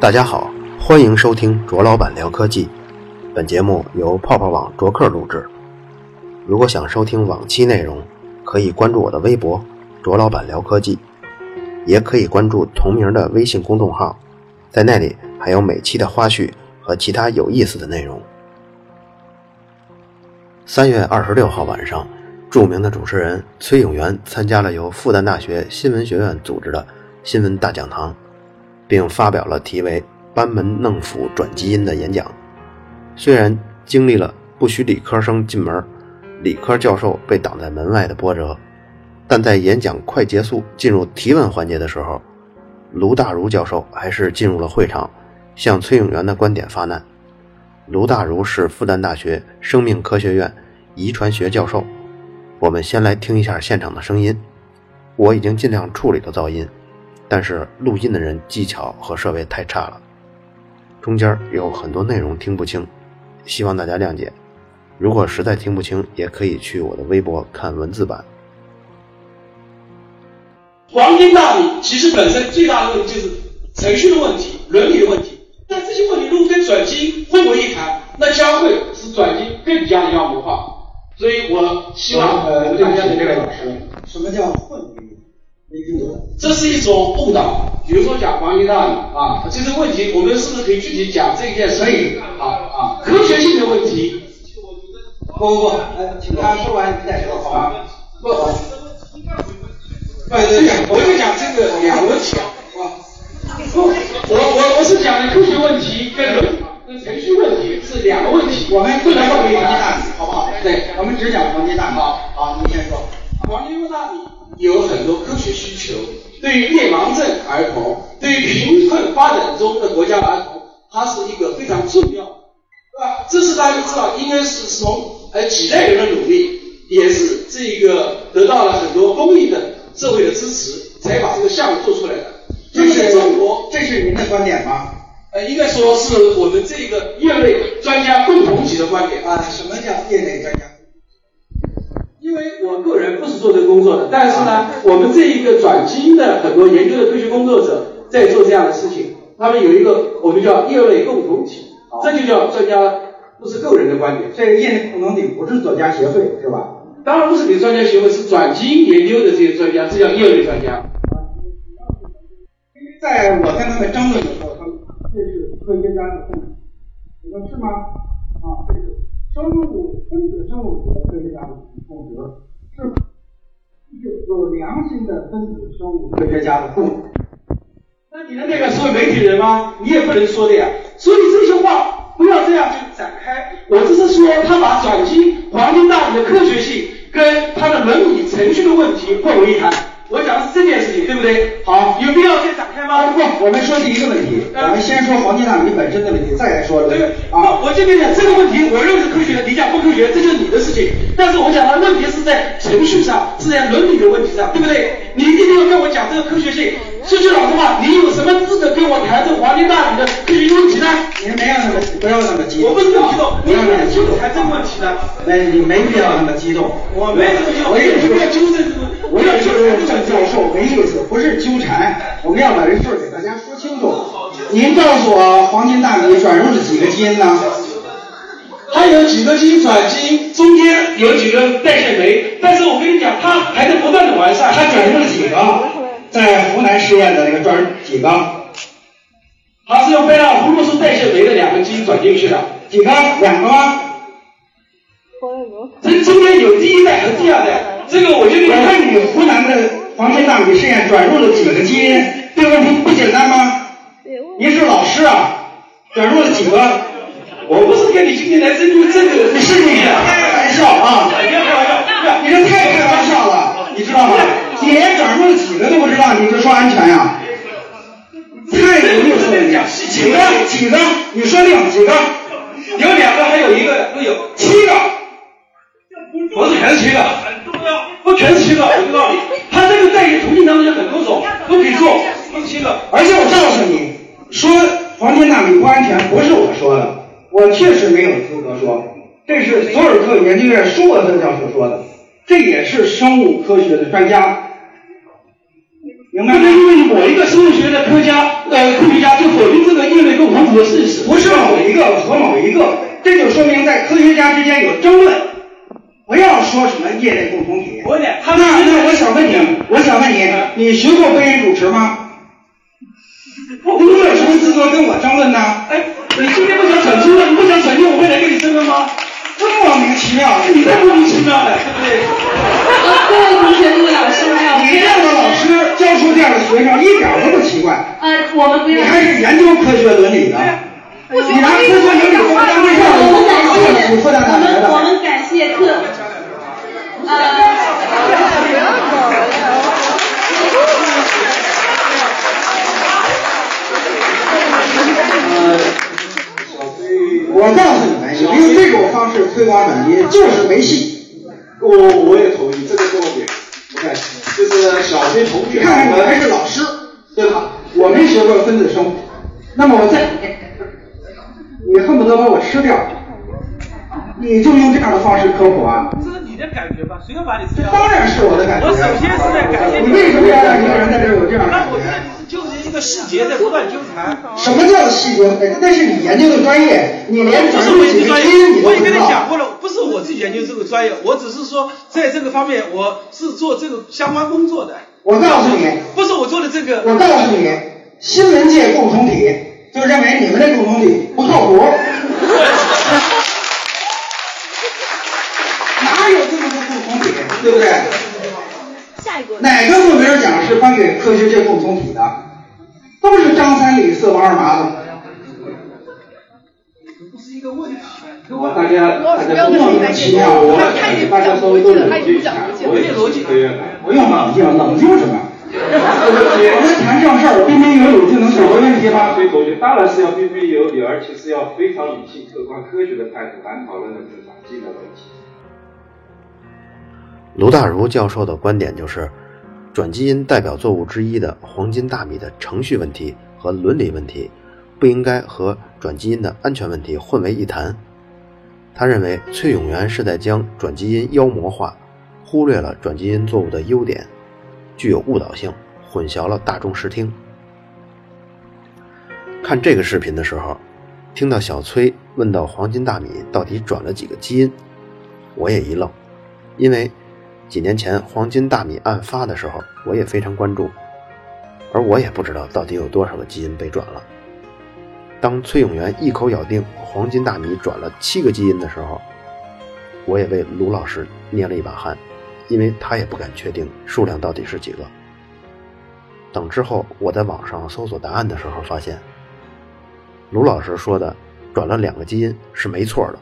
大家好，欢迎收听卓老板聊科技。本节目由泡泡网卓克录制。如果想收听往期内容，可以关注我的微博“卓老板聊科技”，也可以关注同名的微信公众号，在那里还有每期的花絮和其他有意思的内容。三月二十六号晚上，著名的主持人崔永元参加了由复旦大学新闻学院组织的新闻大讲堂。并发表了题为“班门弄斧转基因”的演讲。虽然经历了不许理科生进门、理科教授被挡在门外的波折，但在演讲快结束、进入提问环节的时候，卢大儒教授还是进入了会场，向崔永元的观点发难。卢大儒是复旦大学生命科学院遗传学教授。我们先来听一下现场的声音，我已经尽量处理了噪音。但是录音的人技巧和设备太差了，中间有很多内容听不清，希望大家谅解。如果实在听不清，也可以去我的微博看文字版。黄金大米其实本身最大的问题就是程序的问题、伦理的问题。那这些问题如果跟转基因混为一谈，那将会使转基因更加妖魔化。所以我希望呃，大家的，这位老师，什么叫混为？这是一种误导，比如说讲黄金大米啊，这个问题我们是不是可以具体讲这一件事情？啊啊，科学性的问题。不不不，呃，请他说完你再说好吗？不，不，对呀，我就讲这个两个问题啊。不，我我我是讲的科学问题跟跟程序问题是两个问题，我们不能说黄金大米，好不好？对，我们只讲黄金大米。好，好，您先说。黄金大米。有很多科学需求，对于夜盲症儿童，对于贫困发展中的国家儿童，它是一个非常重要，对吧？这是大家知道，应该是从呃几代人的努力，也是这个得到了很多公益的社会的支持，才把这个项目做出来的。这是中国，这是您的观点吗？呃，应该说是我们这个业内专家共同体的观点啊。什么叫业内专家？因为我个人不是做这个工作的，但是呢，我们这一个转基因的很多研究的科学工作者在做这样的事情，他们有一个我们叫业内共同体，这就叫专家，不是个人的观点。这个业内共同体不是专家协会是吧？当然不是你专家协会，是转基因研究的这些专家，这叫业内专家。因为在我跟他们争论的时候，这是科学家的共识，你说是吗？啊，这是。生物分子生物学科学家的共识是，是有良心的分子生物科学家的共识。那你的那个是媒体人吗？你也不能说的呀。所以这些话不要这样去展开。我只是说，他把转基因黄金大米的科学性跟他的伦理程序的问题混为一谈。我讲的是这件事情，对不对？好，有必要再展开吗？不，我们说第一个问题，我们先说黄金大米本身的问题，再来说对啊。我这边讲这个问题，我认为是科学的，你讲不科学，这就是你的事情。但是我讲的问题是在程序上，是在伦理的问题上，对不对？你一定要跟我讲这个科学性。说句老实话，你有什么资格跟我谈这个黄金大米的科学问题呢？你没有那么不要那么激动，我不是那么激动，不要那么激动，谈这个问题呢？没，你没必要那么激动。我没那么激动，我也是纠正这个。我也是郑教授，没意思，不是纠缠，我们要把这事儿给大家说清楚。您告诉我，黄金大米转入了几个基因呢？它有几个基因转基因，中间有几个代谢酶，但是我跟你讲，它还在不断的完善。它转入了几个？在湖南实验的那个转几个？它是用贝拉胡芦素代谢酶的两个基因转进去的，几个？两个吗？这中间有第一代和第二代。这个我就我问你，湖南的黄金大米试验转入了几个基因？这个问题不简单吗？您是老师啊，转入了几个？我不是跟你今天来针对这个，你是你开玩笑啊！别开玩笑，你这太开玩笑了，你知道吗？你连转入了几个都不知道，你就说安全呀？太有意思了，你几个？几个？你说定几个？有两个，还有一个，都有七个。不是全是七个，全是七个，有个道理。它这个代谢途径当中有很多种，都可以做，不是七个。而且我告诉你，说黄金大米不安全，不是我说的，我确实没有资格说，这是索尔克研究院舒沃特教授说的，这也是生物科学的专家明白吗？因为某一个生物学的科家呃科学家就否定这个业内共同体的事实。不是某一个和某一个，这就说明在科学家之间有争论。不要说什么业内共同体。我点那那我想问你，我想问你，你学过播音主持吗？你有什么资格跟我争论呢？哎，你今天不想澄清了，你不想澄清，我会来跟你争论吗？这莫名其妙，你太莫名其妙了，对不对？呃，各位同学，各位老师，还有你这样的老师教出这样的学生，一点都不奇怪。呃，我们不要你。还是研究科学伦理的，你拿科学伦理当对象，我们感谢你复旦大学的。我们我们感谢课，我告诉你们，你用这种方式推广转基因就是没戏。我我也同意这个观点。OK，就是小学同学，看看你还是老师，对吧？我没学过分子生物，那么我在，你恨不得把我吃掉，你就用这样的方式科普啊？的感觉吧？谁要把你当然是我的感觉。我首先是在感谢你为什么要让一个人在这有这样的感那我觉得？你是纠结一个细节在不断纠缠。什么叫细节？哎那是你研究的专业，你连不转是我研究专业，我也跟你讲。过了，不是我自己研究这个专业，我只是说在这个方面我是做这个相关工作的。我告诉你，不是我做的这个。我告诉你，新闻界共同体就认为你们这共同体不靠谱。哪有这么多共同体，对不对？下一个。哪个诺贝尔奖是颁给科学界共同体的？都是张三李四王二麻子。不是一个问题。大家大家莫名其妙，我我大家稍微都冷静一下，我也逻辑可以来。不用冷静，冷静什么？我们谈正事儿，彬彬有礼就能解决问题吗？所以同学当然是要彬彬有礼，而且是要非常理性、客观、科学的态度来讨论这个环境的问题。卢大儒教授的观点就是，转基因代表作物之一的黄金大米的程序问题和伦理问题，不应该和转基因的安全问题混为一谈。他认为崔永元是在将转基因妖魔化，忽略了转基因作物的优点，具有误导性，混淆了大众视听。看这个视频的时候，听到小崔问到黄金大米到底转了几个基因，我也一愣，因为几年前黄金大米案发的时候，我也非常关注，而我也不知道到底有多少个基因被转了。当崔永元一口咬定黄金大米转了七个基因的时候，我也为卢老师捏了一把汗，因为他也不敢确定数量到底是几个。等之后我在网上搜索答案的时候，发现卢老师说的转了两个基因是没错的，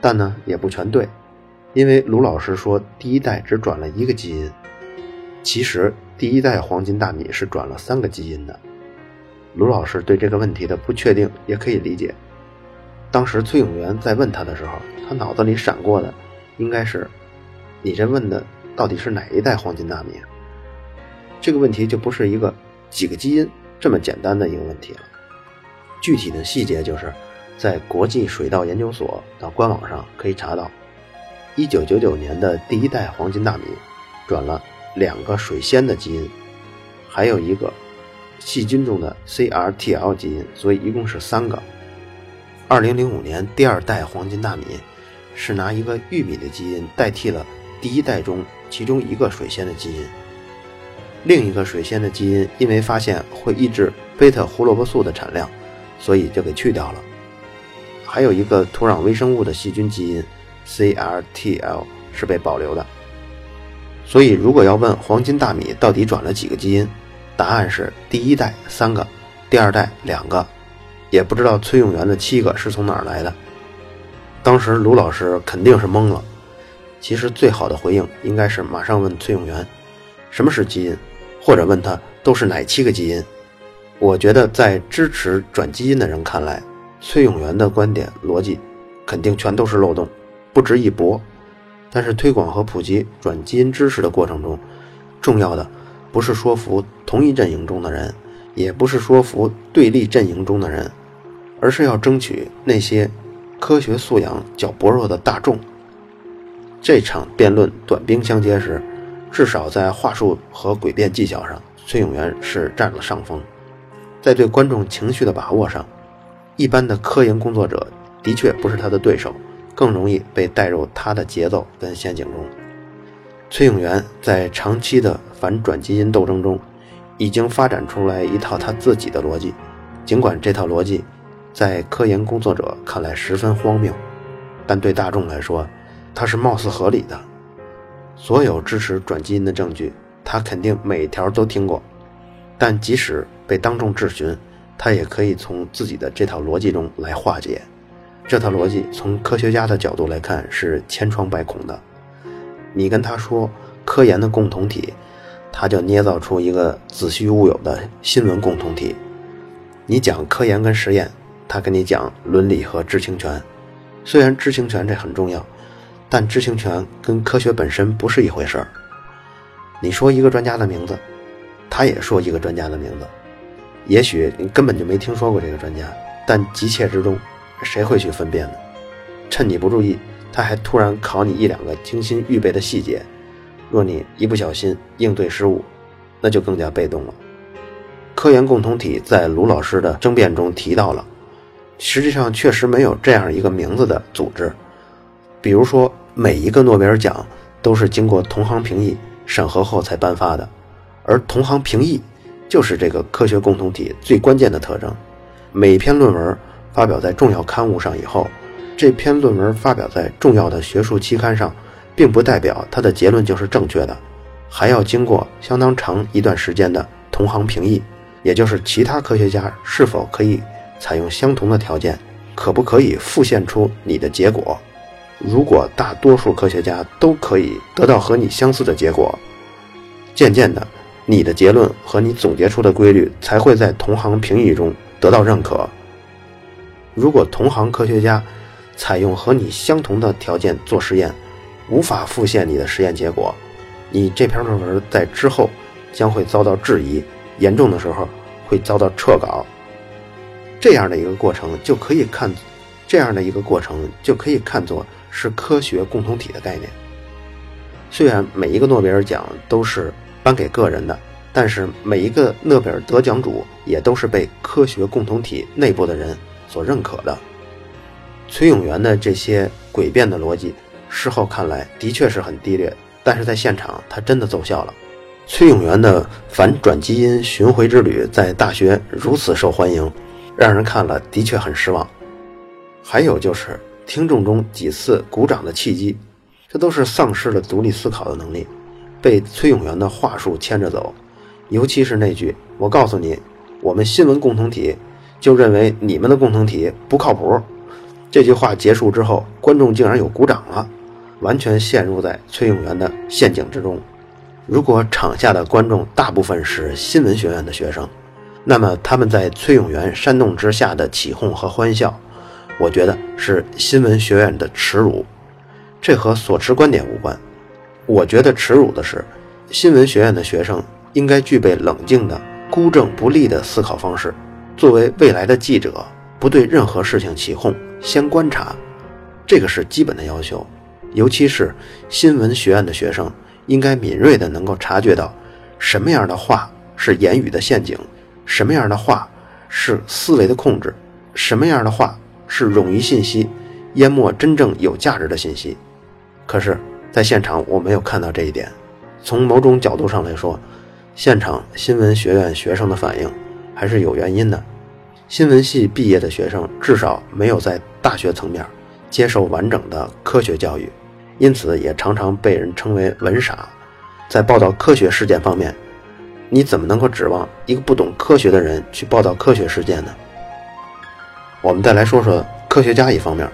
但呢也不全对，因为卢老师说第一代只转了一个基因，其实第一代黄金大米是转了三个基因的。卢老师对这个问题的不确定也可以理解。当时崔永元在问他的时候，他脑子里闪过的应该是：你这问的到底是哪一代黄金大米？这个问题就不是一个几个基因这么简单的一个问题了。具体的细节就是，在国际水稻研究所的官网上可以查到，一九九九年的第一代黄金大米转了两个水仙的基因，还有一个细菌中的 CRTL 基因，所以一共是三个。二零零五年第二代黄金大米是拿一个玉米的基因代替了第一代中其中一个水仙的基因，另一个水仙的基因因为发现会抑制贝塔胡萝卜素的产量，所以就给去掉了。还有一个土壤微生物的细菌基因 CRTL 是被保留的。所以，如果要问黄金大米到底转了几个基因，答案是第一代三个，第二代两个，也不知道崔永元的七个是从哪儿来的。当时卢老师肯定是懵了。其实最好的回应应该是马上问崔永元，什么是基因，或者问他都是哪七个基因。我觉得在支持转基因的人看来，崔永元的观点逻辑肯定全都是漏洞，不值一驳。但是推广和普及转基因知识的过程中，重要的不是说服同一阵营中的人，也不是说服对立阵营中的人，而是要争取那些科学素养较薄弱的大众。这场辩论短兵相接时，至少在话术和诡辩技巧上崔永元是占了上风。在对观众情绪的把握上，一般的科研工作者的确不是他的对手，更容易被带入他的节奏跟陷阱中。崔永元在长期的反转基因斗争中，已经发展出来一套他自己的逻辑，尽管这套逻辑在科研工作者看来十分荒谬，但对大众来说，它是貌似合理的。所有支持转基因的证据，他肯定每条都听过，但即使被当众质询，他也可以从自己的这套逻辑中来化解。这套逻辑从科学家的角度来看是千疮百孔的。你跟他说科研的共同体，他就捏造出一个子虚乌有的新闻共同体。你讲科研跟实验，他跟你讲伦理和知情权。虽然知情权这很重要，但知情权跟科学本身不是一回事儿。你说一个专家的名字，他也说一个专家的名字。也许你根本就没听说过这个专家，但急切之中，谁会去分辨呢？趁你不注意，他还突然考你一两个精心预备的细节，若你一不小心应对失误，那就更加被动了。科研共同体在卢老师的争辩中提到了，实际上确实没有这样一个名字的组织。比如说，每一个诺贝尔奖都是经过同行评议审核后才颁发的，而同行评议。就是这个科学共同体最关键的特征。每篇论文发表在重要刊物上以后，这篇论文发表在重要的学术期刊上，并不代表它的结论就是正确的，还要经过相当长一段时间的同行评议，也就是其他科学家是否可以采用相同的条件，可不可以复现出你的结果。如果大多数科学家都可以得到和你相似的结果，渐渐的。你的结论和你总结出的规律才会在同行评议中得到认可。如果同行科学家采用和你相同的条件做实验，无法复现你的实验结果，你这篇论文在之后将会遭到质疑，严重的时候会遭到撤稿。这样的一个过程就可以看，这样的一个过程就可以看作是科学共同体的概念。虽然每一个诺贝尔奖都是。颁给个人的，但是每一个诺贝尔得奖主也都是被科学共同体内部的人所认可的。崔永元的这些诡辩的逻辑，事后看来的确是很低劣，但是在现场他真的奏效了。崔永元的反转基因巡回之旅在大学如此受欢迎，让人看了的确很失望。还有就是听众中几次鼓掌的契机，这都是丧失了独立思考的能力。被崔永元的话术牵着走，尤其是那句“我告诉你，我们新闻共同体就认为你们的共同体不靠谱”，这句话结束之后，观众竟然有鼓掌了，完全陷入在崔永元的陷阱之中。如果场下的观众大部分是新闻学院的学生，那么他们在崔永元煽动之下的起哄和欢笑，我觉得是新闻学院的耻辱，这和所持观点无关。我觉得耻辱的是，新闻学院的学生应该具备冷静的、孤正不立的思考方式。作为未来的记者，不对任何事情起哄，先观察，这个是基本的要求。尤其是新闻学院的学生，应该敏锐地能够察觉到，什么样的话是言语的陷阱，什么样的话是思维的控制，什么样的话是冗余信息，淹没真正有价值的信息。可是。在现场，我没有看到这一点。从某种角度上来说，现场新闻学院学生的反应还是有原因的。新闻系毕业的学生至少没有在大学层面接受完整的科学教育，因此也常常被人称为“文傻”。在报道科学事件方面，你怎么能够指望一个不懂科学的人去报道科学事件呢？我们再来说说科学家一方面，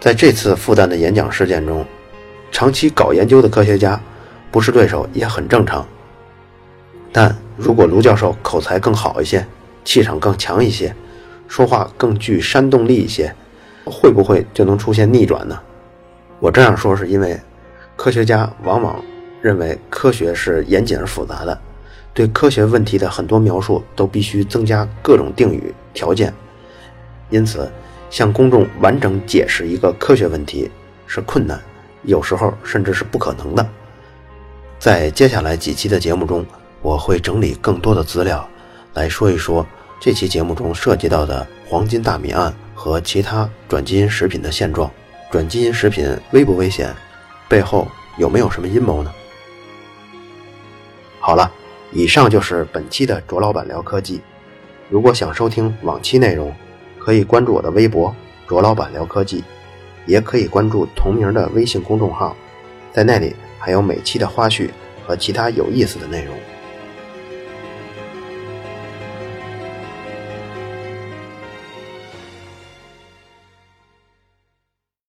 在这次复旦的演讲事件中。长期搞研究的科学家，不是对手也很正常。但如果卢教授口才更好一些，气场更强一些，说话更具煽动力一些，会不会就能出现逆转呢？我这样说是因为，科学家往往认为科学是严谨而复杂的，对科学问题的很多描述都必须增加各种定语条件，因此向公众完整解释一个科学问题是困难。有时候甚至是不可能的。在接下来几期的节目中，我会整理更多的资料，来说一说这期节目中涉及到的黄金大米案和其他转基因食品的现状。转基因食品危不危险？背后有没有什么阴谋呢？好了，以上就是本期的卓老板聊科技。如果想收听往期内容，可以关注我的微博“卓老板聊科技”，也可以关注同名的微信公众号，在那里还有每期的花絮和其他有意思的内容。